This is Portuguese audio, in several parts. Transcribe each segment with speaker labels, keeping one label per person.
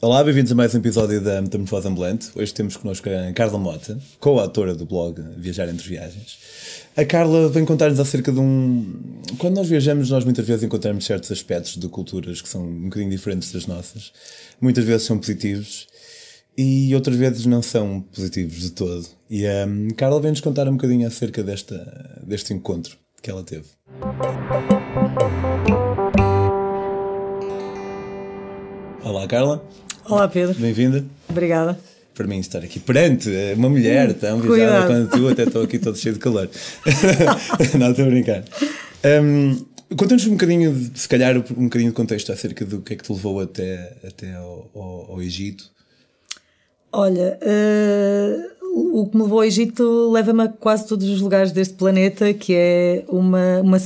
Speaker 1: Olá, bem-vindos a mais um episódio da Metamorfose Ambulante. Hoje temos connosco a Carla Mota, co-autora do blog Viajar Entre Viagens. A Carla vem contar-nos acerca de um. Quando nós viajamos, nós muitas vezes encontramos certos aspectos de culturas que são um bocadinho diferentes das nossas. Muitas vezes são positivos e outras vezes não são positivos de todo. E a um, Carla vem-nos contar um bocadinho acerca desta, deste encontro que ela teve. Olá, Carla.
Speaker 2: Olá, Pedro.
Speaker 1: Bem-vinda.
Speaker 2: Obrigada.
Speaker 1: Para mim, estar aqui perante uma mulher tão viajada quanto tu, até estou aqui todo cheio de calor. não, estou a brincar. Um, Conta-nos um bocadinho, se calhar, um bocadinho de contexto acerca do que é que te levou até, até ao, ao, ao Egito.
Speaker 2: Olha, uh, o que me levou ao Egito leva-me a quase todos os lugares deste planeta, que é uma, uma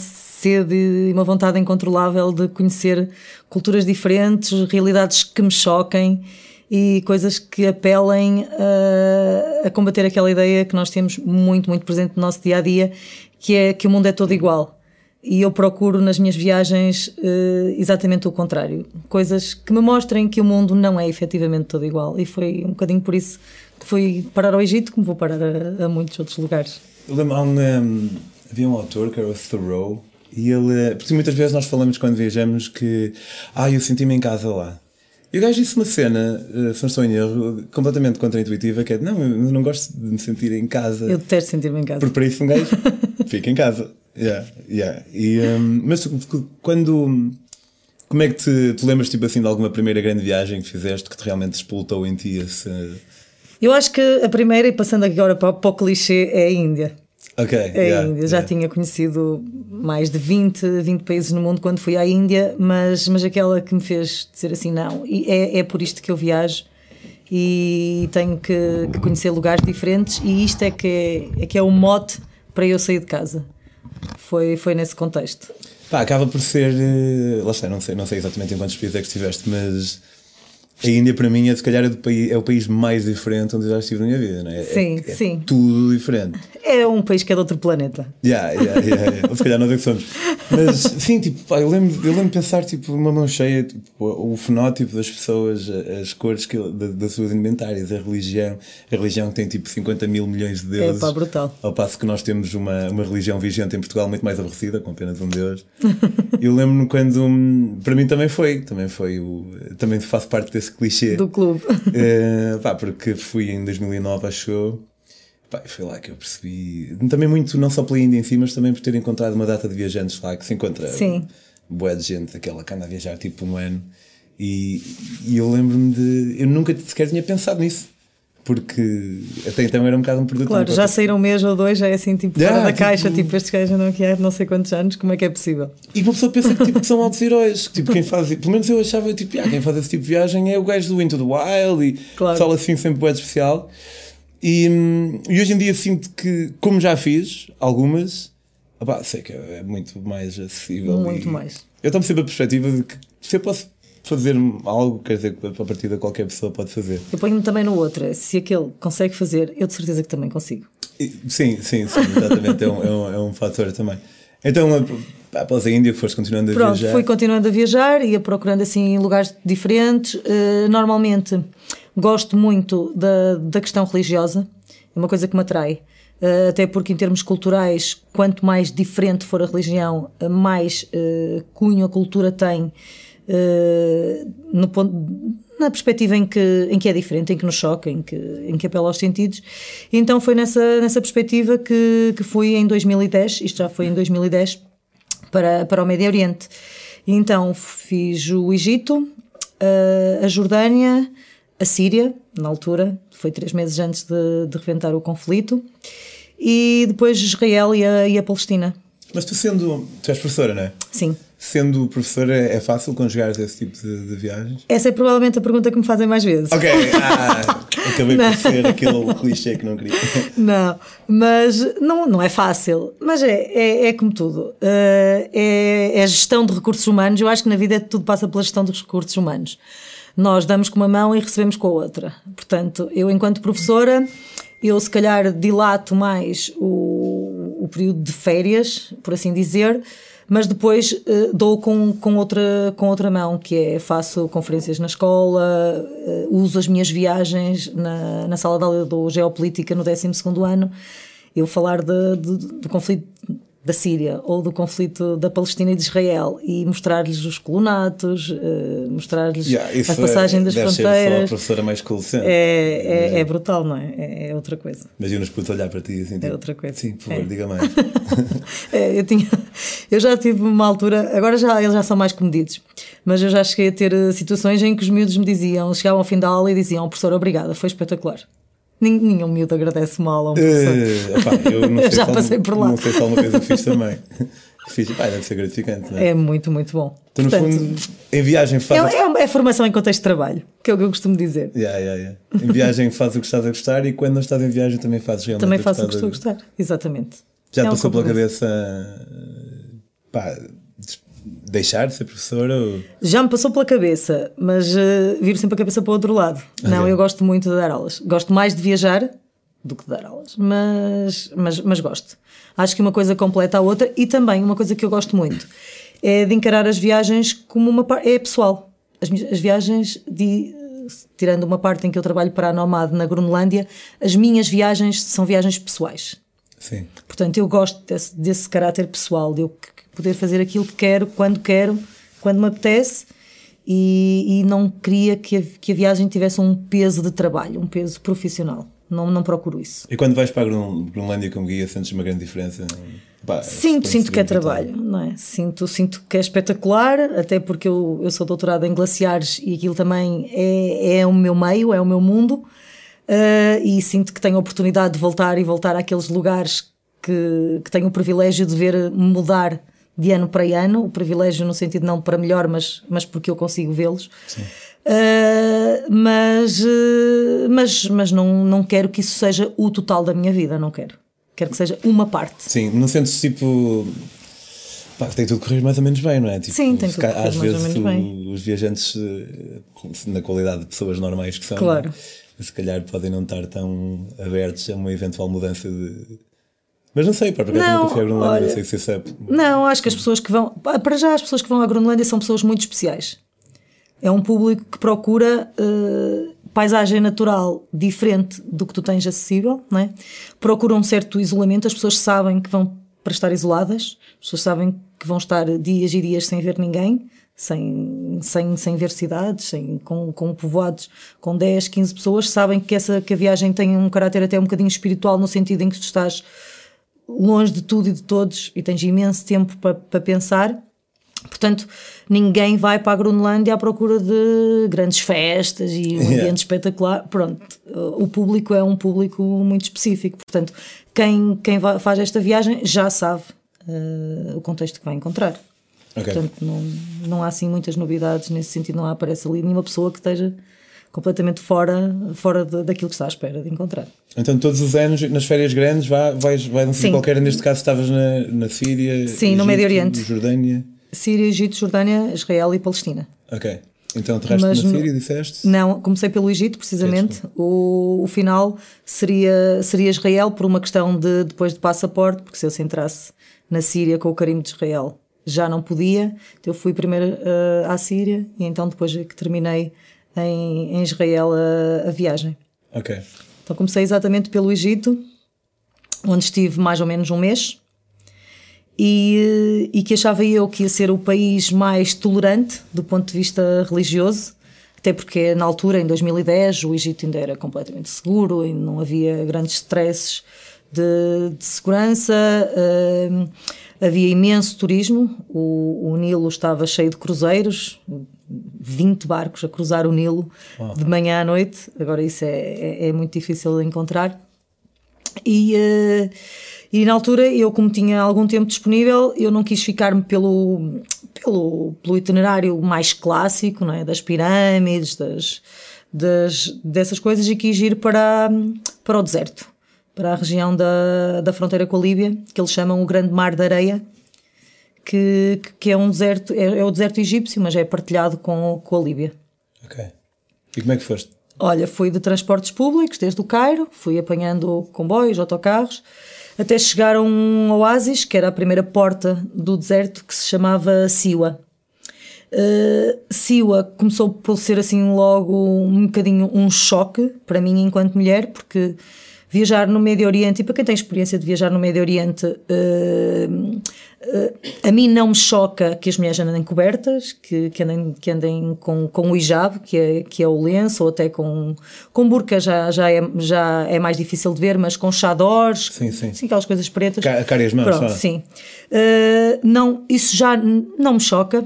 Speaker 2: sede e uma vontade incontrolável de conhecer culturas diferentes, realidades que me choquem e coisas que apelem a, a, combater aquela ideia que nós temos muito, muito presente no nosso dia a dia, que é que o mundo é todo igual. E eu procuro nas minhas viagens uh, exatamente o contrário. Coisas que me mostrem que o mundo não é efetivamente todo igual. E foi um bocadinho por isso que fui parar ao Egito, como vou parar a, a muitos outros lugares.
Speaker 1: Eu lembro, um, havia um autor que era o Thoreau, e ele. Porque muitas vezes nós falamos quando viajamos que. Ah, eu senti-me em casa lá. E o gajo disse uma cena, eh, se não estou em erro, completamente contraintuitiva, que é não, eu não gosto de me sentir em casa.
Speaker 2: Eu detesto sentir-me em casa.
Speaker 1: Porque para isso um gajo fica em casa. Yeah, yeah. E, um, mas quando. Como é que te, te lembras tipo assim de alguma primeira grande viagem que fizeste que te realmente explotou em ti esse.
Speaker 2: Eu acho que a primeira, e passando agora para, para o clichê, é a Índia.
Speaker 1: Ok.
Speaker 2: A yeah, Índia. Já yeah. tinha conhecido mais de 20, 20 países no mundo quando fui à Índia, mas, mas aquela que me fez dizer assim: não, e é, é por isto que eu viajo e tenho que, que conhecer lugares diferentes, e isto é que é, é que é o mote para eu sair de casa. Foi, foi nesse contexto.
Speaker 1: Pá, acaba por ser. Eh, lá está, não sei, não sei exatamente em quantos países é que estiveste, mas a Índia para mim é se calhar é, país, é o país mais diferente onde eu já estive na minha vida, não é?
Speaker 2: Sim,
Speaker 1: é,
Speaker 2: é sim.
Speaker 1: Tudo diferente.
Speaker 2: É um país que é de outro planeta.
Speaker 1: Yeah, yeah, yeah, yeah. Ou se calhar nós é que somos. Mas sim, tipo, pá, eu lembro, eu lembro de pensar, tipo, uma mão cheia, tipo, o fenótipo das pessoas, as cores que, das suas indumentares, a religião. A religião tem tipo 50 mil milhões de deuses.
Speaker 2: É pá, brutal.
Speaker 1: Ao passo que nós temos uma, uma religião vigente em Portugal muito mais aborrecida, com apenas um Deus. eu lembro-me quando, para mim também foi, também foi, o, também faço parte desse clichê.
Speaker 2: Do clube.
Speaker 1: Uh, pá, porque fui em 2009, acho Pá, foi lá que eu percebi, também muito, não só pela Índia em si, mas também por ter encontrado uma data de viajantes lá que se encontra
Speaker 2: Sim.
Speaker 1: boa de gente, aquela que anda a viajar tipo um ano. E, e eu lembro-me de. Eu nunca sequer tinha pensado nisso. Porque até então era um bocado um produto.
Speaker 2: Claro, já saíram um mês ou dois, já é assim, tipo, yeah, fora da tipo, caixa, tipo, estes gajos não quer não sei quantos anos, como é que é possível?
Speaker 1: E uma pessoa pensa que tipo, são altos heróis. Tipo, quem faz, pelo menos eu achava, tipo, ah, quem faz esse tipo de viagem é o gajo do Into the Wild e claro. pessoal assim sempre é especial. E, e, hoje em dia sinto que, como já fiz algumas, opá, sei que é muito mais acessível.
Speaker 2: Muito mais.
Speaker 1: Eu estou sempre a perspectiva de que se eu posso fazer algo, quer dizer, que a partir de qualquer pessoa pode fazer.
Speaker 2: Eu ponho-me também no outro, se aquele consegue fazer, eu de certeza que também consigo.
Speaker 1: Sim, sim, sim, exatamente, é, um, é, um, é um fator também. Então, após a Índia, foste continuando a
Speaker 2: Pronto,
Speaker 1: viajar?
Speaker 2: fui continuando a viajar, ia procurando assim lugares diferentes. Uh, normalmente Gosto muito da, da questão religiosa, é uma coisa que me atrai. Uh, até porque, em termos culturais, quanto mais diferente for a religião, mais uh, cunho a cultura tem uh, no ponto, na perspectiva em que, em que é diferente, em que nos choca, em que, em que apela aos sentidos. Então, foi nessa, nessa perspectiva que, que fui em 2010, isto já foi em 2010, para, para o Médio Oriente. Então, fiz o Egito, a Jordânia a Síria, na altura, foi três meses antes de, de reventar o conflito, e depois Israel e a, e a Palestina.
Speaker 1: Mas tu sendo. Tu és professora, não é?
Speaker 2: Sim.
Speaker 1: Sendo professora, é fácil conjugar esse tipo de, de, viagens?
Speaker 2: Essa é provavelmente a pergunta que me fazem mais vezes.
Speaker 1: Ok, ah, acabei por ser aquele clichê que não queria.
Speaker 2: Não, mas não, não é fácil. Mas é, é, é como tudo. Uh, é, é gestão de recursos humanos. Eu acho que na vida tudo passa pela gestão dos recursos humanos nós damos com uma mão e recebemos com a outra. Portanto, eu, enquanto professora, eu se calhar dilato mais o, o período de férias, por assim dizer, mas depois uh, dou com, com, outra, com outra mão, que é faço conferências na escola, uh, uso as minhas viagens na, na sala de aula do Geopolítica no 12 ano, eu falar de, de, do conflito da Síria ou do conflito da Palestina e de Israel e mostrar-lhes os colonatos, uh, mostrar-lhes yeah, a passagem é, das deve fronteiras. Ser só a
Speaker 1: professora mais cool
Speaker 2: É, é, é, brutal, não é? é? é outra coisa.
Speaker 1: Imagina-nos puto olhar para ti assim. Tipo,
Speaker 2: é outra coisa.
Speaker 1: Sim, por favor,
Speaker 2: é.
Speaker 1: diga mais.
Speaker 2: É, eu, tinha, eu já tive uma altura, agora já, eles já são mais comedidos, mas eu já cheguei a ter eh, situações em que os miúdos me diziam, chegavam ao fim da aula e diziam: professor, obrigada, foi espetacular. Nenhum miúdo agradece mal a um professor.
Speaker 1: Uh, eu não sei
Speaker 2: Já passei por lá.
Speaker 1: Não sei se alguma coisa fiz também. Fiz, pá, deve ser gratificante, não é?
Speaker 2: É muito, muito bom.
Speaker 1: Então, no Portanto, fundo, em viagem faz.
Speaker 2: É, é, é, formação em contexto de trabalho, que é o que eu costumo dizer.
Speaker 1: Yeah, yeah, yeah. Em viagem faz o que estás a gostar e quando não estás em viagem também fazes realmente
Speaker 2: Também faço o que estou a gostar, exatamente.
Speaker 1: Já é passou pela cabeça. pá, deixar de ser professora? Ou...
Speaker 2: Já me passou pela cabeça, mas uh, viro sempre a cabeça para o outro lado. Okay. Não, eu gosto muito de dar aulas. Gosto mais de viajar do que de dar aulas, mas, mas, mas gosto. Acho que uma coisa completa a outra e também uma coisa que eu gosto muito é de encarar as viagens como uma parte. é pessoal. As, as viagens, de, tirando uma parte em que eu trabalho para a Nomad na Groenlândia, as minhas viagens são viagens pessoais.
Speaker 1: Sim.
Speaker 2: Portanto, eu gosto desse, desse caráter pessoal, de eu poder fazer aquilo que quero, quando quero, quando me apetece. E, e não queria que a, que a viagem tivesse um peso de trabalho, um peso profissional. Não, não procuro isso.
Speaker 1: E quando vais para a Groenlândia como guia, sentes uma grande diferença?
Speaker 2: Pá, sinto, sinto que é trabalho, não é? Sinto, sinto que é espetacular, até porque eu, eu sou doutorada em glaciares e aquilo também é, é o meu meio, é o meu mundo. Uh, e sinto que tenho a oportunidade de voltar e voltar àqueles lugares que, que tenho o privilégio de ver mudar de ano para ano, o privilégio no sentido não para melhor, mas, mas porque eu consigo vê-los. Uh, mas uh, mas, mas não, não quero que isso seja o total da minha vida, não quero. Quero que seja uma parte.
Speaker 1: Sim, não sentes tipo. Pá, tem tudo correr mais ou menos bem, não é? Tipo,
Speaker 2: Sim, tem tudo correr mais
Speaker 1: vezes
Speaker 2: ou menos bem.
Speaker 1: os viajantes, eh, na qualidade de pessoas normais que são,
Speaker 2: claro.
Speaker 1: se calhar podem não estar tão abertos a uma eventual mudança de mas não sei, para porque não, nunca fui à Groenlândia, não sei se sabe.
Speaker 2: Não, acho que as pessoas que vão. Para já, as pessoas que vão à Groenlândia são pessoas muito especiais. É um público que procura uh, paisagem natural diferente do que tu tens acessível, não é? Procura um certo isolamento, as pessoas sabem que vão para estar isoladas, as pessoas sabem que vão estar dias e dias sem ver ninguém, sem, sem, sem ver cidades, sem, com, com povoados com 10, 15 pessoas, sabem que, essa, que a viagem tem um caráter até um bocadinho espiritual, no sentido em que tu estás longe de tudo e de todos e tens imenso tempo para, para pensar. Portanto, ninguém vai para a Groenlândia à procura de grandes festas e um ambiente yeah. espetacular. Pronto, o público é um público muito específico. Portanto, quem, quem faz esta viagem já sabe uh, o contexto que vai encontrar. Okay. Portanto, não, não há assim muitas novidades nesse sentido, não aparece ali nenhuma pessoa que esteja completamente fora, fora de, daquilo que está à espera de encontrar.
Speaker 1: Então, todos os anos, nas férias grandes, vai, vais, vai um qualquer, neste caso estavas na, na Síria,
Speaker 2: Sim,
Speaker 1: Egito,
Speaker 2: no Médio Oriente.
Speaker 1: Jordânia.
Speaker 2: Síria, Egito, Jordânia, Israel e Palestina.
Speaker 1: Ok. Então, terraste na Síria, disseste?
Speaker 2: Não, comecei pelo Egito, precisamente. O, o final seria, seria Israel, por uma questão de depois de passaporte, porque se eu se entrasse na Síria com o carimbo de Israel já não podia. Então, eu fui primeiro uh, à Síria e então depois é que terminei em, em Israel a, a, viagem.
Speaker 1: Ok.
Speaker 2: Então comecei exatamente pelo Egito, onde estive mais ou menos um mês. E, e que achava eu que ia ser o país mais tolerante do ponto de vista religioso, até porque na altura, em 2010, o Egito ainda era completamente seguro e não havia grandes stresses de, de segurança. Uh, havia imenso turismo, o, o, Nilo estava cheio de cruzeiros, 20 barcos a cruzar o Nilo oh. de manhã à noite. Agora, isso é, é, é muito difícil de encontrar. E, uh, e na altura, eu, como tinha algum tempo disponível, eu não quis ficar-me pelo, pelo, pelo itinerário mais clássico, não é? das pirâmides, das, das, dessas coisas, e quis ir para, para o deserto, para a região da, da fronteira com a Líbia, que eles chamam o Grande Mar da Areia, que, que é um deserto, é, é, o deserto egípcio, mas é partilhado com, com a Líbia.
Speaker 1: Ok. E como é que foste?
Speaker 2: Olha, fui de transportes públicos desde o Cairo, fui apanhando comboios, autocarros, até chegar a um oásis, que era a primeira porta do deserto, que se chamava Siwa. Uh, Siwa começou por ser assim logo um bocadinho um choque para mim enquanto mulher, porque viajar no Médio Oriente, e para quem tem experiência de viajar no Médio Oriente, uh, uh, a mim não me choca que as mulheres andem cobertas, que, que andem, que andem com, com o hijab, que é, que é o lenço, ou até com, com burca já, já, é, já é mais difícil de ver, mas com chadores,
Speaker 1: sim, sim.
Speaker 2: sim aquelas coisas pretas.
Speaker 1: A cara e as mãos,
Speaker 2: Pronto, sim. Uh, não, isso já não me choca.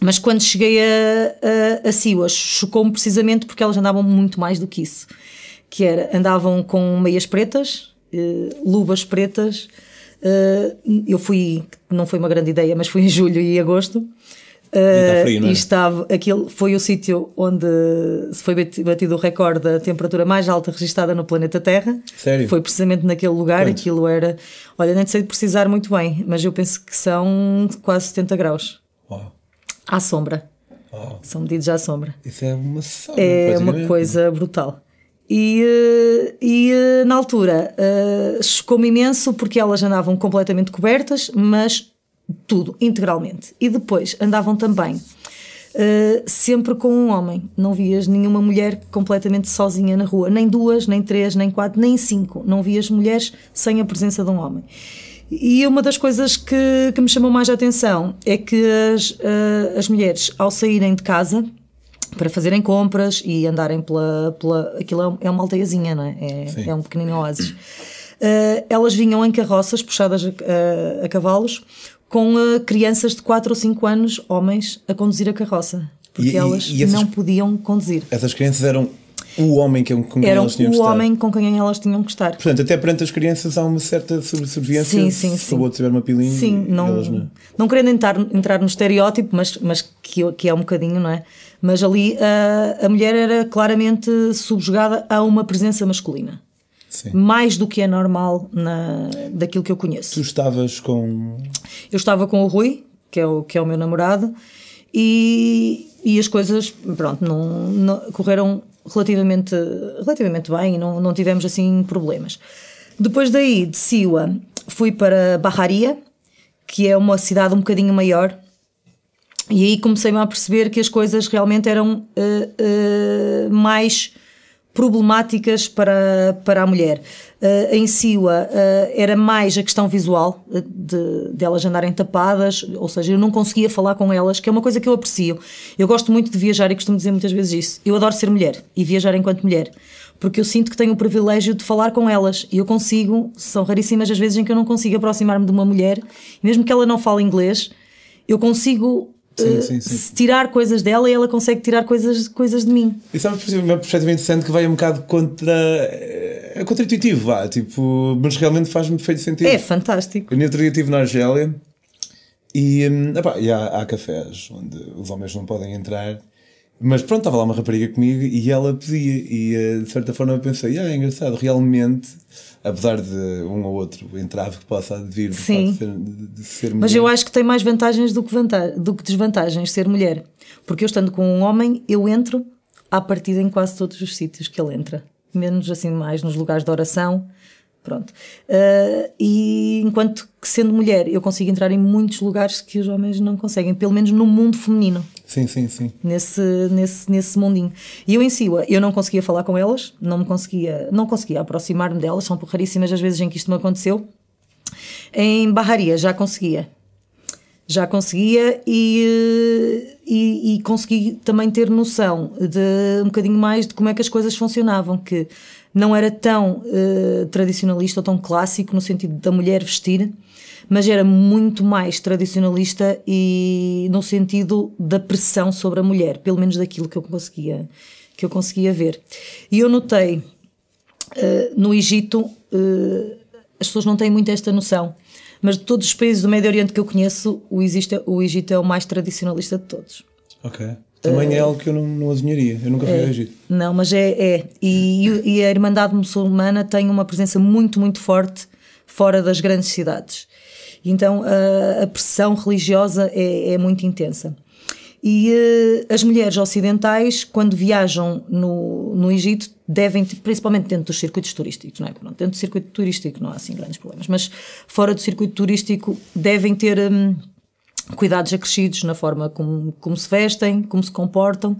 Speaker 2: Mas quando cheguei a, a, a Siwas, chocou-me precisamente porque elas andavam muito mais do que isso que era, andavam com meias pretas, uh, luvas pretas. Uh, eu fui, não foi uma grande ideia, mas fui em julho e agosto. Uh, e, frio, e estava, aquele foi o sítio onde se foi batido o recorde da temperatura mais alta registada no planeta Terra.
Speaker 1: Sério?
Speaker 2: Foi precisamente naquele lugar. Quanto? Aquilo era, olha, nem sei precisar muito bem, mas eu penso que são quase 70 graus.
Speaker 1: Uau.
Speaker 2: À sombra.
Speaker 1: Uau.
Speaker 2: São medidos à sombra.
Speaker 1: Isso é uma
Speaker 2: É uma coisa brutal. E, eh, e eh, na altura uh, chocou-me imenso porque elas andavam completamente cobertas, mas tudo, integralmente. E depois andavam também uh, sempre com um homem. Não vias nenhuma mulher completamente sozinha na rua, nem duas, nem três, nem quatro, nem cinco. Não vias mulheres sem a presença de um homem. E uma das coisas que, que me chamou mais a atenção é que as, uh, as mulheres, ao saírem de casa, para fazerem compras e andarem pela. pela aquilo é uma aldeiazinha, não é? É, é um pequenino oásis. Uh, elas vinham em carroças puxadas a, a, a cavalos com uh, crianças de 4 ou 5 anos, homens, a conduzir a carroça. Porque e, elas e, e essas, não podiam conduzir.
Speaker 1: Essas crianças eram o homem com quem
Speaker 2: eram
Speaker 1: elas tinham
Speaker 2: que estar. o homem com quem elas tinham que estar.
Speaker 1: Portanto, até perante as crianças há uma certa subserviência.
Speaker 2: Sim, sim,
Speaker 1: se sim. o outro tiver uma pilinha.
Speaker 2: Sim, não, não, não. querendo entrar, entrar no estereótipo, mas, mas que, que é um bocadinho, não é? Mas ali a, a mulher era claramente subjugada a uma presença masculina.
Speaker 1: Sim.
Speaker 2: Mais do que é normal na, daquilo que eu conheço.
Speaker 1: Tu estavas com.
Speaker 2: Eu estava com o Rui, que é o, que é o meu namorado, e, e as coisas, pronto, não, não correram relativamente, relativamente bem e não, não tivemos assim problemas. Depois daí, de Siwa, fui para Barraria, que é uma cidade um bocadinho maior, e aí comecei-me a perceber que as coisas realmente eram uh, uh, mais problemáticas para, para a mulher. Uh, em Siwa era mais a questão visual de, de elas andarem tapadas, ou seja, eu não conseguia falar com elas, que é uma coisa que eu aprecio. Eu gosto muito de viajar e costumo dizer muitas vezes isso. Eu adoro ser mulher e viajar enquanto mulher, porque eu sinto que tenho o privilégio de falar com elas e eu consigo, são raríssimas as vezes em que eu não consigo aproximar-me de uma mulher, mesmo que ela não fale inglês, eu consigo
Speaker 1: Sim, sim, sim.
Speaker 2: tirar coisas dela e ela consegue tirar coisas, coisas de mim.
Speaker 1: E sabe perfeitamente interessante que vai um bocado contra. É contra-intuitivo, vá, tipo, mas realmente faz-me feito sentido.
Speaker 2: É fantástico.
Speaker 1: Eu outro dia estive na Argélia e, hum, epá, e há, há cafés onde os homens não podem entrar. Mas pronto, estava lá uma rapariga comigo e ela pedia, e eh, de certa forma eu pensei, ah, é engraçado, realmente apesar de um ou outro entrave que possa vir de,
Speaker 2: Sim.
Speaker 1: De, ser, de ser mulher.
Speaker 2: Mas eu acho que tem mais vantagens do que, vantagem, do que desvantagens ser mulher. Porque eu estando com um homem, eu entro à partida em quase todos os sítios que ele entra. Menos assim mais nos lugares de oração. Pronto. Uh, e enquanto que sendo mulher, eu consigo entrar em muitos lugares que os homens não conseguem, pelo menos no mundo feminino.
Speaker 1: Sim, sim, sim.
Speaker 2: Nesse, nesse, nesse mundinho. E eu em si, eu não conseguia falar com elas, não me conseguia, não conseguia aproximar-me delas, são raríssimas as vezes em que isto me aconteceu. Em Barraria já conseguia. Já conseguia e, e, e consegui também ter noção de um bocadinho mais de como é que as coisas funcionavam, que não era tão uh, tradicionalista ou tão clássico no sentido da mulher vestir, mas era muito mais tradicionalista e no sentido da pressão sobre a mulher, pelo menos daquilo que eu conseguia, que eu conseguia ver. E eu notei uh, no Egito, uh, as pessoas não têm muito esta noção, mas de todos os países do Médio Oriente que eu conheço, o Egito, o Egito é o mais tradicionalista de todos.
Speaker 1: Ok. Também é algo que eu não, não adivinharia. Eu nunca fui
Speaker 2: é,
Speaker 1: ao Egito.
Speaker 2: Não, mas é. é. E, e, a Irmandade Muçulmana tem uma presença muito, muito forte fora das grandes cidades. Então a, a pressão religiosa é, é, muito intensa. E as mulheres ocidentais, quando viajam no, no Egito, devem, principalmente dentro dos circuitos turísticos, não é? Pronto, dentro do circuito turístico não há assim grandes problemas, mas fora do circuito turístico devem ter um, cuidados acrescidos na forma como, como se vestem, como se comportam,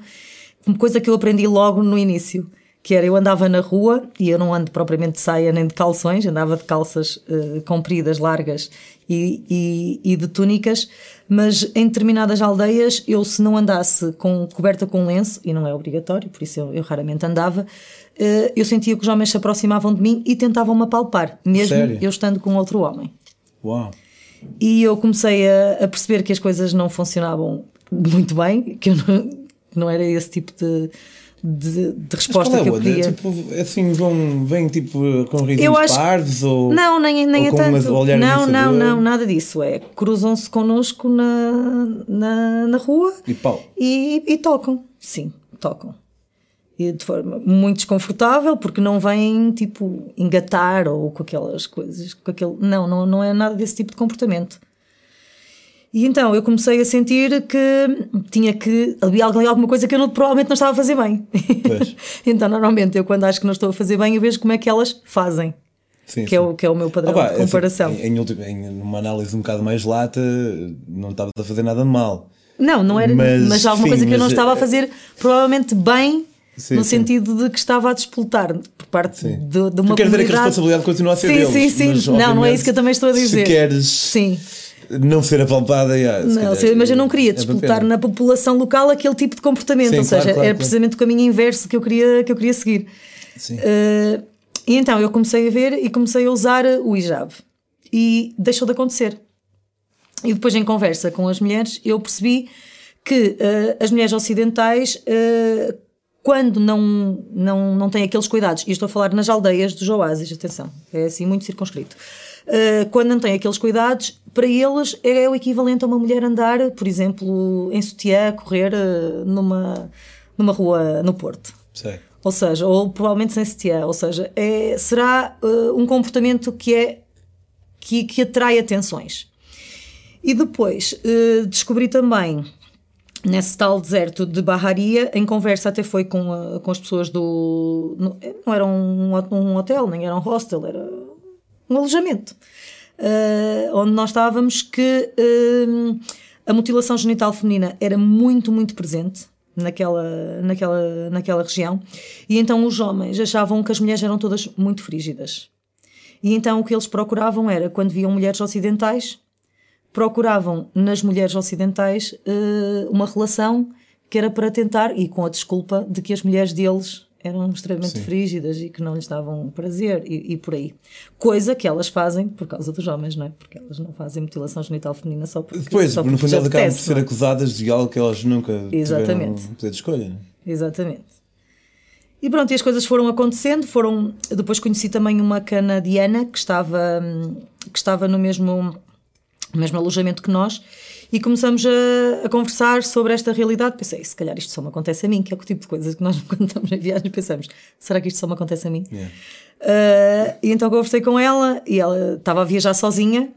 Speaker 2: coisa que eu aprendi logo no início que era eu andava na rua e eu não ando propriamente de saia nem de calções, andava de calças uh, compridas, largas e, e, e, de túnicas, mas em determinadas aldeias eu se não andasse com, coberta com lenço, e não é obrigatório, por isso eu, eu raramente andava, uh, eu sentia que os homens se aproximavam de mim e tentavam-me apalpar, mesmo Sério? eu estando com outro homem.
Speaker 1: Uau!
Speaker 2: E eu comecei a, a perceber que as coisas não funcionavam muito bem, que eu não, não era esse tipo de de, de resposta que eu queria.
Speaker 1: É, tipo, assim, vão, vêm tipo com risinhos acho... pardos ou.
Speaker 2: Não, nem, nem é tanto. Não, não, não, nada disso. É cruzam-se connosco na, na, na rua
Speaker 1: e.
Speaker 2: E, e tocam, sim, tocam. De forma muito desconfortável, porque não vêm tipo engatar ou com aquelas coisas, com aquele. Não, não, não é nada desse tipo de comportamento. E então eu comecei a sentir que tinha que. Havia alguma coisa que eu não, provavelmente não estava a fazer bem. então, normalmente, eu quando acho que não estou a fazer bem, eu vejo como é que elas fazem. Sim, que, sim. É o, que é o meu padrão de comparação.
Speaker 1: Assim, em, em, em, uma análise um bocado mais lata, não estava a fazer nada de mal.
Speaker 2: Não, não era. Mas, mas alguma sim, coisa que eu não estava a é- fazer provavelmente bem. Sim, no sim. sentido de que estava a disputar por parte de, de uma
Speaker 1: tu queres dizer que a responsabilidade continua a ser
Speaker 2: sim,
Speaker 1: deles.
Speaker 2: Sim, sim, sim. Não, não é isso que eu também estou a dizer.
Speaker 1: Se queres.
Speaker 2: Sim
Speaker 1: não ser apalpada. Yeah,
Speaker 2: não, calhar, mas eu não queria é disputar na população local aquele tipo de comportamento, Sim, ou seja, claro, era precisamente o caminho inverso que eu queria, que eu queria seguir. Uh, e então eu comecei a ver e comecei a usar o hijab e deixou de acontecer. E depois, em conversa com as mulheres, eu percebi que uh, as mulheres ocidentais, uh, quando não, não, não têm aqueles cuidados, e estou a falar nas aldeias dos oásis, atenção, é assim muito circunscrito uh, quando não têm aqueles cuidados, para eles é o equivalente a uma mulher andar, por exemplo, em sutiã, correr uh, numa, numa rua no Porto.
Speaker 1: Sei.
Speaker 2: Ou seja, ou provavelmente sem sutiã. Ou seja, é, será uh, um comportamento que é que, que atrai atenções. E depois descobri também nesse tal deserto de Barraria, em conversa até foi com, com as pessoas do. Não, não era um, um hotel, nem era um hostel, era um alojamento, uh, onde nós estávamos, que uh, a mutilação genital feminina era muito, muito presente naquela, naquela, naquela região, e então os homens achavam que as mulheres eram todas muito frígidas. E então o que eles procuravam era, quando viam mulheres ocidentais, procuravam nas mulheres ocidentais uh, uma relação que era para tentar, e com a desculpa de que as mulheres deles eram extremamente Sim. frígidas e que não lhes davam prazer e, e, por aí. Coisa que elas fazem por causa dos homens, não é? Porque elas não fazem mutilação genital feminina só porque.
Speaker 1: Depois,
Speaker 2: só
Speaker 1: no fundo, elas acabam por ser é? acusadas de algo que elas nunca Exatamente. tiveram poder de escolha. Não
Speaker 2: é? Exatamente. E pronto, e as coisas foram acontecendo. Foram, depois conheci também uma canadiana que estava, que estava no mesmo, no mesmo alojamento que nós e começamos a, a, conversar sobre esta realidade. Pensei, se calhar isto só me acontece a mim, que é o tipo de coisas que nós, quando estamos em viagem, pensamos: será que isto só me acontece a mim? Yeah. Uh, e então conversei com ela e ela estava a viajar sozinha.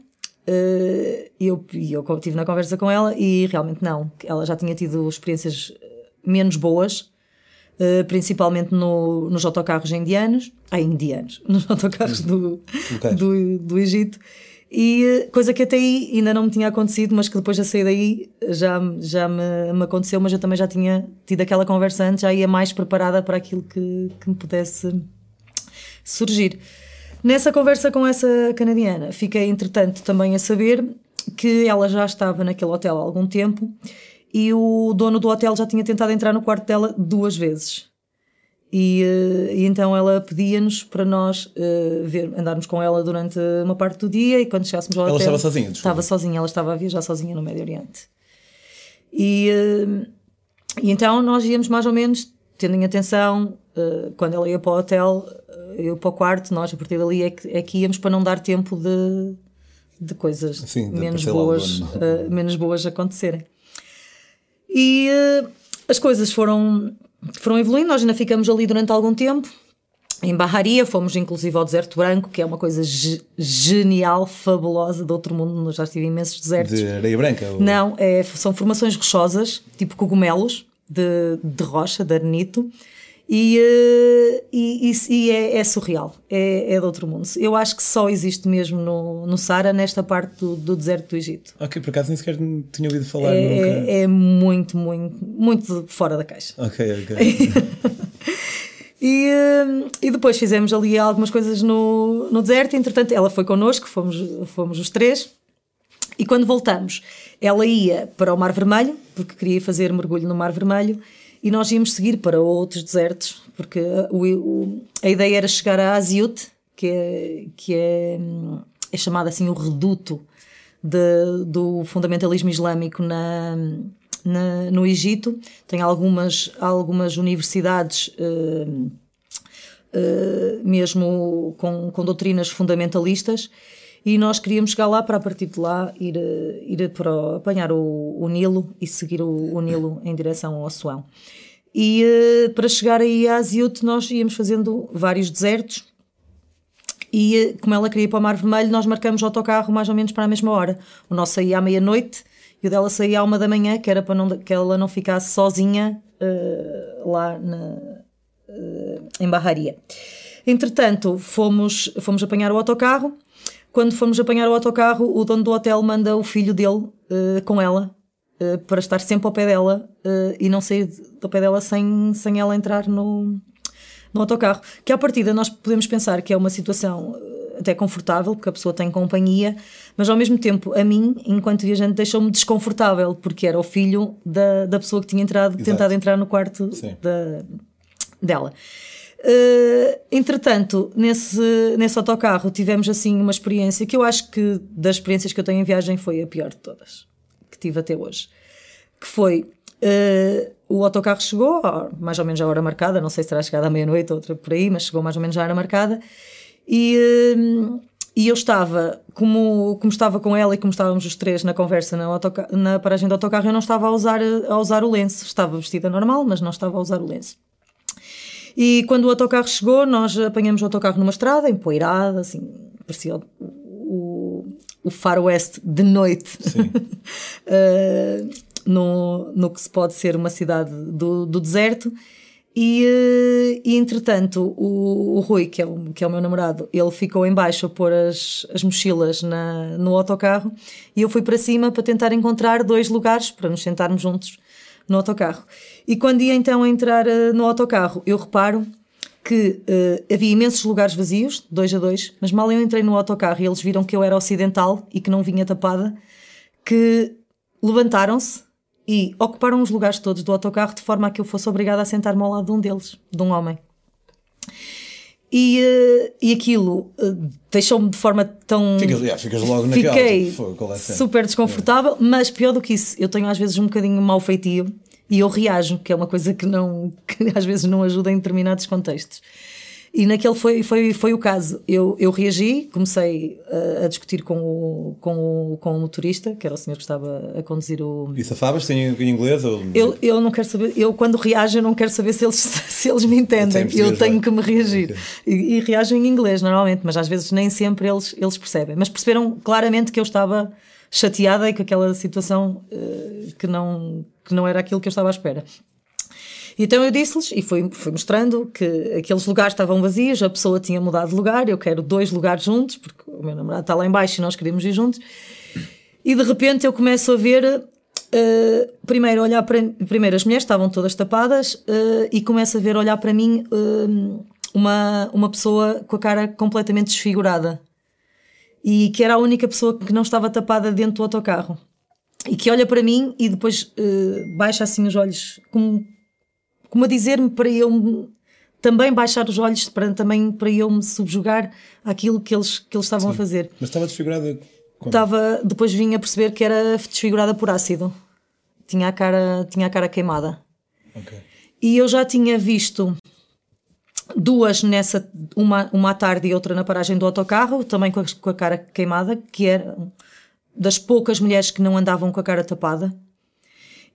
Speaker 2: Uh, e eu, eu estive na conversa com ela e realmente não. Ela já tinha tido experiências menos boas, uh, principalmente no, nos autocarros indianos, ah, indianos, nos autocarros do, do, do Egito. E eh, coisa que até aí ainda não me tinha acontecido, mas que depois de sair daí já, já me, me aconteceu, mas eu também já tinha tido aquela conversa antes, já ia mais preparada para aquilo que, que me pudesse surgir. Nessa conversa com essa canadiana, fiquei entretanto também a saber que ela já estava naquele hotel há algum tempo e o dono do hotel já tinha tentado entrar no quarto dela duas vezes. E, uh, e, então ela pedia-nos para nós uh, ver, andarmos com ela durante uma parte do dia e quando chegássemos ao
Speaker 1: ela
Speaker 2: hotel.
Speaker 1: Ela estava sozinha,
Speaker 2: desculpa. Estava sozinha, ela estava a viajar sozinha no Médio Oriente. E, uh, e então nós íamos mais ou menos tendo em atenção, quando ela ia para o hotel, eu para o quarto, nós a partir dali é que, é que íamos para não dar tempo de, de coisas Sim, menos, boas, menos boas acontecerem. E as coisas foram foram evoluindo, nós ainda ficamos ali durante algum tempo em Barraria, fomos inclusive ao Deserto Branco, que é uma coisa ge genial, fabulosa, de outro mundo. Já estive imensos desertos.
Speaker 1: De areia branca? Ou...
Speaker 2: Não, é, são formações rochosas, tipo cogumelos de, de rocha, de arenito. E, uh, e, e é, é, surreal, é, é de outro mundo. Eu acho que só existe mesmo no, no Sara, nesta parte do, do deserto do Egito.
Speaker 1: Ok, por acaso nem sequer tinha ouvido falar
Speaker 2: é,
Speaker 1: nunca.
Speaker 2: É muito, muito, muito fora da caixa.
Speaker 1: Ok, ok.
Speaker 2: E, hum, e depois fizemos ali algumas coisas no, no deserto. Entretanto, ela foi connosco, fomos, fomos os três. E quando voltamos, ela ia para o Mar Vermelho, porque queria fazer mergulho no Mar Vermelho, e nós íamos seguir para outros desertos, porque o, o, a ideia era chegar a Aziut, que é, que é, é chamado assim o reduto de, do fundamentalismo islâmico na, na, no Egito, tem algumas, algumas universidades. Uh, uh, mesmo com, com doutrinas fundamentalistas, e nós queríamos chegar lá para a partir de lá ir, eh, ir para apanhar o, o Nilo e seguir o, o, Nilo em direção ao Assuão. E uh, para chegar aí a Aziut nós íamos fazendo vários desertos e como ela queria ir para o Mar Vermelho nós marcamos o autocarro mais ou menos para a mesma hora. O nosso saía à meia-noite e o dela saía à uma da manhã, que era para não, que ela não ficasse sozinha uh, lá na, uh, em Barraria. Entretanto, fomos, fomos apanhar o autocarro. Quando fomos apanhar o autocarro, o dono do hotel manda o filho dele uh, com ela para estar sempre ao pé dela e não sair do pé dela sem, sem ela entrar no, no autocarro. Que à partida nós podemos pensar que é uma situação até confortável, porque a pessoa tem companhia, mas ao mesmo tempo, a mim, enquanto viajante, deixou-me desconfortável, porque era o filho da, da pessoa que tinha entrado, tentado entrar no quarto da, dela. Uh, entretanto, nesse, nesse autocarro tivemos assim uma experiência que eu acho que das experiências que eu tenho em viagem foi a pior de todas que tive até hoje. Que foi uh, o autocarro chegou mais ou menos à hora marcada, não sei se terá chegado à meia-noite ou outra por aí, mas chegou mais ou menos à hora marcada e, hum, e eu estava, como, como estava com ela e como estávamos os três na conversa na, na paragem do autocarro, eu não estava a usar, a usar o lenço. Estava vestida normal, mas não estava a usar o lenço. E quando o autocarro chegou, nós apanhamos o autocarro numa estrada, empoeirada, assim, parecia o, o, o faroeste de noite. uh, no, no que se pode ser uma cidade do, do deserto. E, eh, e entretanto, o, o, Rui, que é o, que é o meu namorado, ele ficou embaixo a pôr as, as mochilas na, no autocarro e eu fui para cima para tentar encontrar dois lugares para nos sentarmos juntos no autocarro. E quando ia então entrar uh, no autocarro, eu reparo que uh, havia imensos lugares vazios, dois a dois, mas mal eu entrei no autocarro e eles viram que eu era ocidental e que não vinha tapada, que levantaram-se e ocuparam os lugares todos do autocarro de forma a que eu fosse obrigada a sentar-me ao lado de um deles, de um homem. E, uh, e aquilo uh, deixou-me de forma tão.
Speaker 1: Ficas, yeah, ficas logo naquela.
Speaker 2: Fiquei tipo, super desconfortável, mas pior do que isso, eu tenho às vezes um bocadinho mau feitio e eu reajo, que é uma coisa que, não, que às vezes não ajuda em determinados contextos. E naquele foi, foi, foi o caso. Eu, eu reagi, comecei a, a discutir com o, com, o, com o motorista, que era o senhor que estava a conduzir o.
Speaker 1: E safavas? Tem em inglês? Ou...
Speaker 2: Eu, eu não quero saber, eu quando reajo, eu não quero saber se eles, se eles me entendem. Eu, eu tenho que me reagir. Okay. E, e reajo em inglês normalmente, mas às vezes nem sempre eles, eles percebem. Mas perceberam claramente que eu estava chateada e com aquela situação uh, que, não, que não era aquilo que eu estava à espera. Então eu disse-lhes e fui, fui mostrando que aqueles lugares estavam vazios, a pessoa tinha mudado de lugar, eu quero dois lugares juntos, porque o meu namorado está lá embaixo e nós queríamos ir juntos. E de repente eu começo a ver, uh, primeiro olhar para primeiro as mulheres estavam todas tapadas uh, e começo a ver olhar para mim uh, uma, uma pessoa com a cara completamente desfigurada e que era a única pessoa que não estava tapada dentro do autocarro e que olha para mim e depois baixa assim os olhos como como a dizer-me para eu também baixar os olhos, para, também para eu me subjugar àquilo que eles, que eles estavam Sim. a fazer.
Speaker 1: Mas estava desfigurada?
Speaker 2: Como? Estava, depois vim a perceber que era desfigurada por ácido. Tinha a cara, tinha a cara queimada.
Speaker 1: Okay.
Speaker 2: E eu já tinha visto duas nessa, uma, uma à tarde e outra na paragem do autocarro, também com a, com a cara queimada, que eram das poucas mulheres que não andavam com a cara tapada.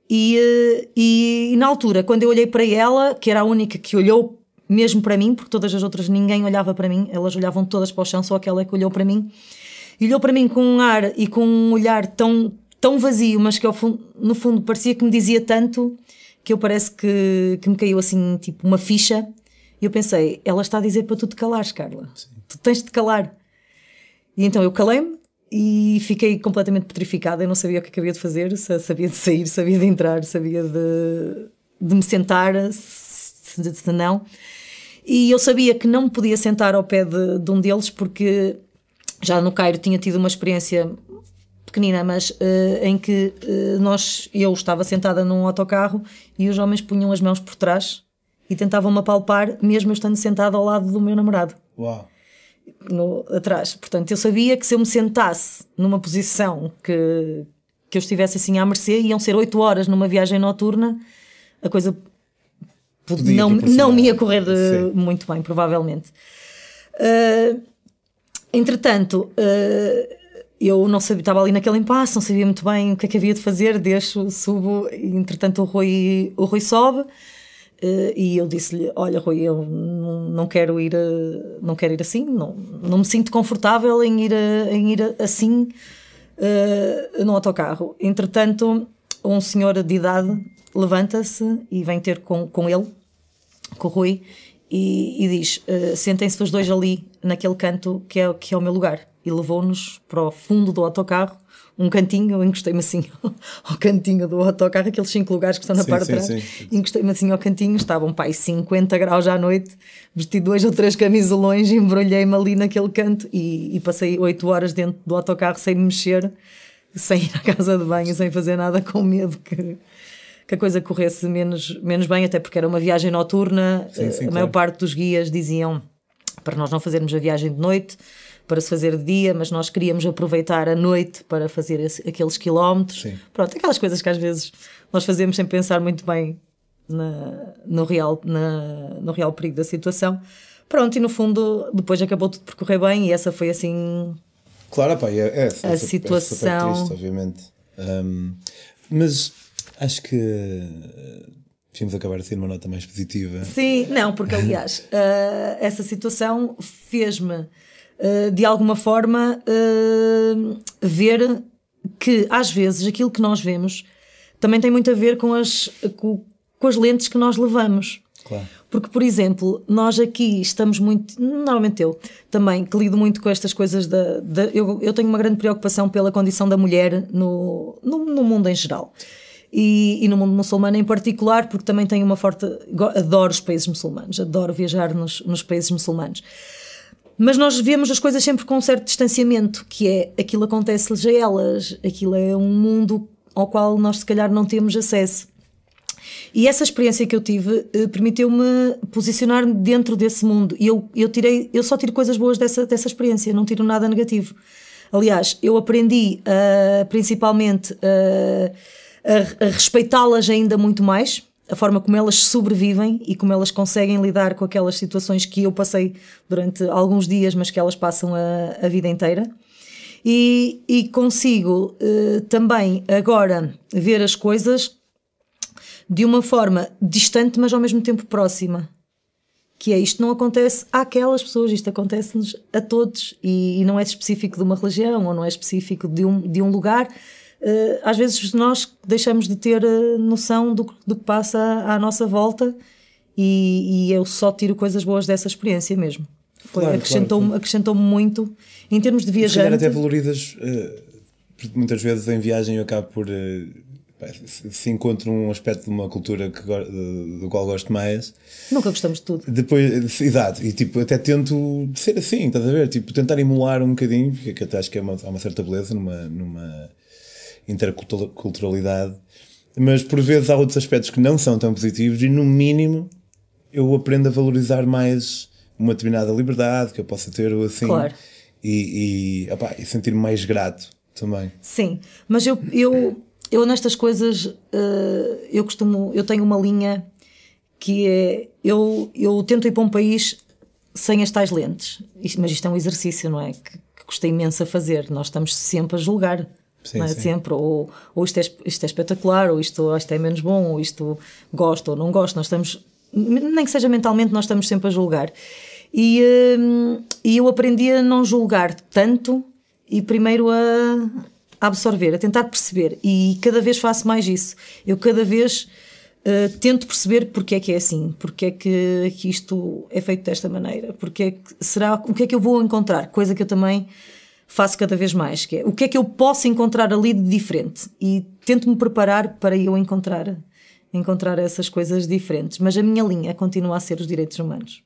Speaker 2: E, eh, e, e, na altura, quando eu olhei para ela, que era a única que olhou mesmo para mim, porque todas as outras ninguém olhava para mim, elas olhavam todas para o chão, só aquela é que olhou para mim. E olhou para mim com um ar e com um olhar tão, tão vazio, mas que ao fundo, no fundo parecia que me dizia tanto que eu parece que, que me caiu assim, tipo, uma ficha. E eu pensei, ela está a dizer para tu te calares, Carla. Sim. Tu tens de te calar. E então eu calei-me e fiquei completamente petrificada. Eu não sabia o que havia de fazer, sabia de sair, sabia de entrar, sabia de, de me sentar, se, se não. E eu sabia que não me podia sentar ao pé de, de um deles porque já no Cairo tinha tido uma experiência pequenina, mas uh, em que uh, nós, eu estava sentada num autocarro e os homens punham as mãos por trás e tentavam-me apalpar, mesmo eu estando sentada ao lado do meu namorado.
Speaker 1: Uau!
Speaker 2: No, atrás. Portanto, eu sabia que se eu me sentasse numa posição que, que eu estivesse assim à mercê, iam ser oito horas numa viagem noturna, a coisa Podia não, não me ia correr uh, muito bem, provavelmente. entretanto, eu não sabia, estava ali naquele impasse, não sabia muito bem o que é que havia de fazer, deixo, subo, entretanto o Rui, o Rui sobe uh, e eu disse-lhe, olha Rui, eu não, quero ir uh, não quero ir assim, não, não me sinto confortável em ir, uh, em ir assim no autocarro. Entretanto, um senhor de idade levanta-se e vem ter com, com ele, com o Rui, e, e diz, sentem-se os dois ali, naquele canto que é, que é o meu lugar e levou-nos para o fundo do autocarro, um cantinho, eu encostei-me assim ao cantinho do autocarro, aqueles cinco lugares que estão na sim, parte de trás, encostei-me assim ao cantinho, estavam pai 50 graus à noite, vesti dois ou três camisolões, embrulhei-me ali naquele canto e, e passei oito horas dentro do autocarro sem me mexer, sem ir à casa de banho, sem fazer nada, com medo que, que a coisa corresse menos, menos bem, até porque era uma viagem noturna, sim, sim, a maior parte dos guias diziam para nós não fazermos a viagem de noite, para se fazer de dia, mas nós queríamos aproveitar a noite para fazer esse, aqueles quilómetros. Sim. Pronto, aquelas coisas que às vezes nós fazemos sem pensar muito bem na, no, real, na, no real perigo da situação. Pronto, e no fundo, depois acabou tudo por correr bem e essa foi assim.
Speaker 1: Claro, pá, é, é,
Speaker 2: a essa, situação. É
Speaker 1: triste, obviamente. Um, mas acho que Tínhamos acabar assim numa nota mais positiva.
Speaker 2: Sim, não, porque aliás, uh, essa situação fez-me eh, de alguma forma, uh, ver que às vezes aquilo que nós vemos também tem muito a ver com as, com, com as lentes que nós levamos.
Speaker 1: Claro.
Speaker 2: Porque, por exemplo, nós aqui estamos muito. Normalmente eu também, que lido muito com estas coisas da. da eu, eu tenho uma grande preocupação pela condição da mulher no, no, no mundo em geral. E, e, no mundo muçulmano em particular, porque também tenho uma forte. Adoro os países muçulmanos, adoro viajar nos, nos países muçulmanos. Mas nós vemos as coisas sempre com um certo distanciamento, que é aquilo acontece-lhes a elas, aquilo é um mundo ao qual nós se calhar não temos acesso. E essa experiência que eu tive eh, permitiu-me posicionar-me dentro desse mundo. E eu, eu, tirei, eu só tiro coisas boas dessa, dessa experiência, não tiro nada negativo. Aliás, eu aprendi uh, principalmente uh, a, a respeitá-las ainda muito mais a forma como elas sobrevivem e como elas conseguem lidar com aquelas situações que eu passei durante alguns dias, mas que elas passam a, a vida inteira. E, e consigo uh, também agora ver as coisas de uma forma distante, mas ao mesmo tempo próxima. Que é isto não acontece àquelas pessoas, isto acontece-nos a todos e, e, não é específico de uma religião ou não é específico de um, de um lugar às vezes nós deixamos de ter uh, noção do, do, que passa à, nossa volta e, e, eu só tiro coisas boas dessa experiência mesmo. Foi, claro, acrescentou-me claro. acrescentou muito em termos de viajante.
Speaker 1: Se até valorizas, uh, porque muitas vezes em viagem eu acabo por. se encontro um aspecto de uma cultura que, do qual gosto mais.
Speaker 2: Nunca gostamos de tudo.
Speaker 1: Depois, exato, e tipo, até tento ser assim, estás a ver? Tipo, tentar emular um bocadinho, porque até acho que é uma, há uma certa beleza numa, numa, interculturalidade, mas por vezes há outros aspectos que não são tão positivos e, no mínimo, eu aprendo a valorizar mais uma determinada liberdade que eu possa ter ou assim. Claro. E, e, e sentir-me mais grato também.
Speaker 2: Sim, mas eu, eu, eu nestas coisas, uh, eu costumo, eu tenho uma linha que é, eu, eu tento ir para um país sem as tais lentes, mas isto é um exercício, não é? Que, que custa imenso a fazer, nós estamos sempre a julgar Sim, é? sempre, ou, ou isto, é, isto é espetacular, ou isto, isto é menos bom, ou isto gosto ou não gosto. Nós estamos nem que seja mentalmente, nós estamos sempre a julgar. E, hum, e eu aprendi a não julgar tanto e primeiro a absorver, a tentar perceber. E cada vez faço mais isso. Eu cada vez uh, tento perceber porque é que é assim, porque é que, que isto é feito desta maneira, porque é que, será, o que é que eu vou encontrar, coisa que eu também faço cada vez mais, que é o que é que eu posso encontrar ali de diferente e tento-me preparar para eu encontrar encontrar essas coisas diferentes, mas a minha linha continua a ser os direitos humanos.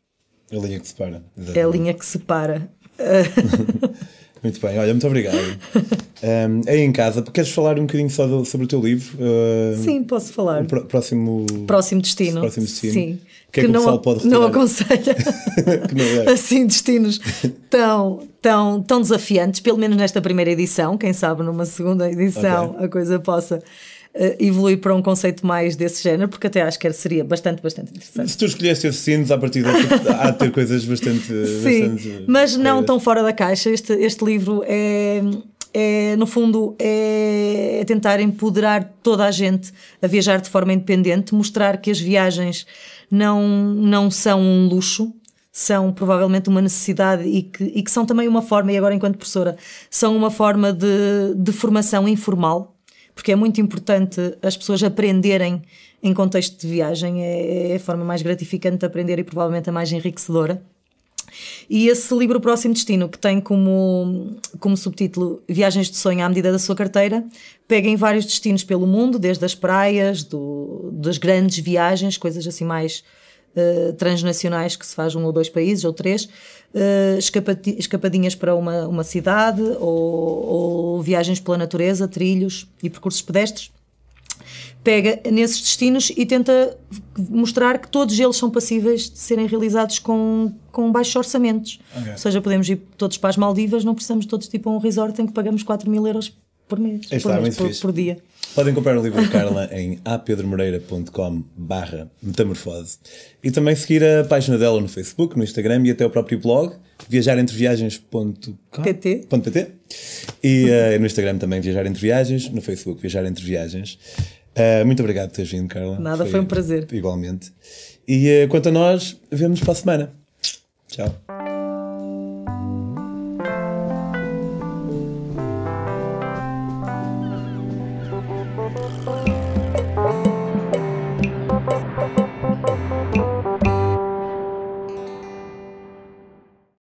Speaker 1: A linha que separa.
Speaker 2: Exatamente. É a linha que separa.
Speaker 1: muito bem, olha, muito obrigado. um, aí em casa, queres falar um bocadinho só do, sobre o teu livro?
Speaker 2: Uh, Sim, posso falar.
Speaker 1: O próximo,
Speaker 2: próximo destino.
Speaker 1: Próximo destino.
Speaker 2: Sim.
Speaker 1: Que, é que, que não, pode
Speaker 2: não aconselha não é. assim destinos tão, tão, tão desafiantes, pelo menos nesta primeira edição. Quem sabe numa segunda edição okay. a coisa possa evoluir para um conceito mais desse género, porque até acho que seria bastante, bastante interessante.
Speaker 1: Se tu escolheste esses sinos, à partida há de ter coisas bastante.
Speaker 2: Sim,
Speaker 1: bastante
Speaker 2: mas não tão fora da caixa. Este, este livro é é, no fundo, é tentar empoderar toda a gente a viajar de forma independente, mostrar que as viagens não, não são um luxo, são provavelmente uma necessidade e que, e que são também uma forma, e agora enquanto professora, são uma forma de, de formação informal porque é muito importante as pessoas aprenderem em contexto de viagem, é, é a forma mais gratificante de aprender e provavelmente a mais enriquecedora. E esse livro Próximo Destino, que tem como, como subtítulo Viagens de Sonho à medida da sua carteira, pega em vários destinos pelo mundo, desde as praias, do, das grandes viagens, coisas assim mais uh, transnacionais que se faz um ou dois países ou três, uh, escapadinhas para uma, uma cidade ou, ou viagens pela natureza, trilhos e percursos pedestres pega nesses destinos e tenta mostrar que todos eles são passíveis de serem realizados com, com baixos orçamentos. Okay. Ou seja, podemos ir todos para as Maldivas, não precisamos todos ir para um resort em que pagamos 4 mil euros por mês,
Speaker 1: por,
Speaker 2: mês, por, por, dia.
Speaker 1: Podem comprar o livro de Carla em apedromoreira.com barra metamorfose e também seguir a página dela no Facebook, no Instagram e até o próprio blog viajarentreviagens.pt e uh, no Instagram também Viajar Entre Viagens, no Facebook Viajar Entre Viagens. Uh, muito obrigado por teres vindo, Carla.
Speaker 2: Nada, foi, foi um prazer.
Speaker 1: Igualmente. E uh, quanto a nós, vemos para a semana. Tchau.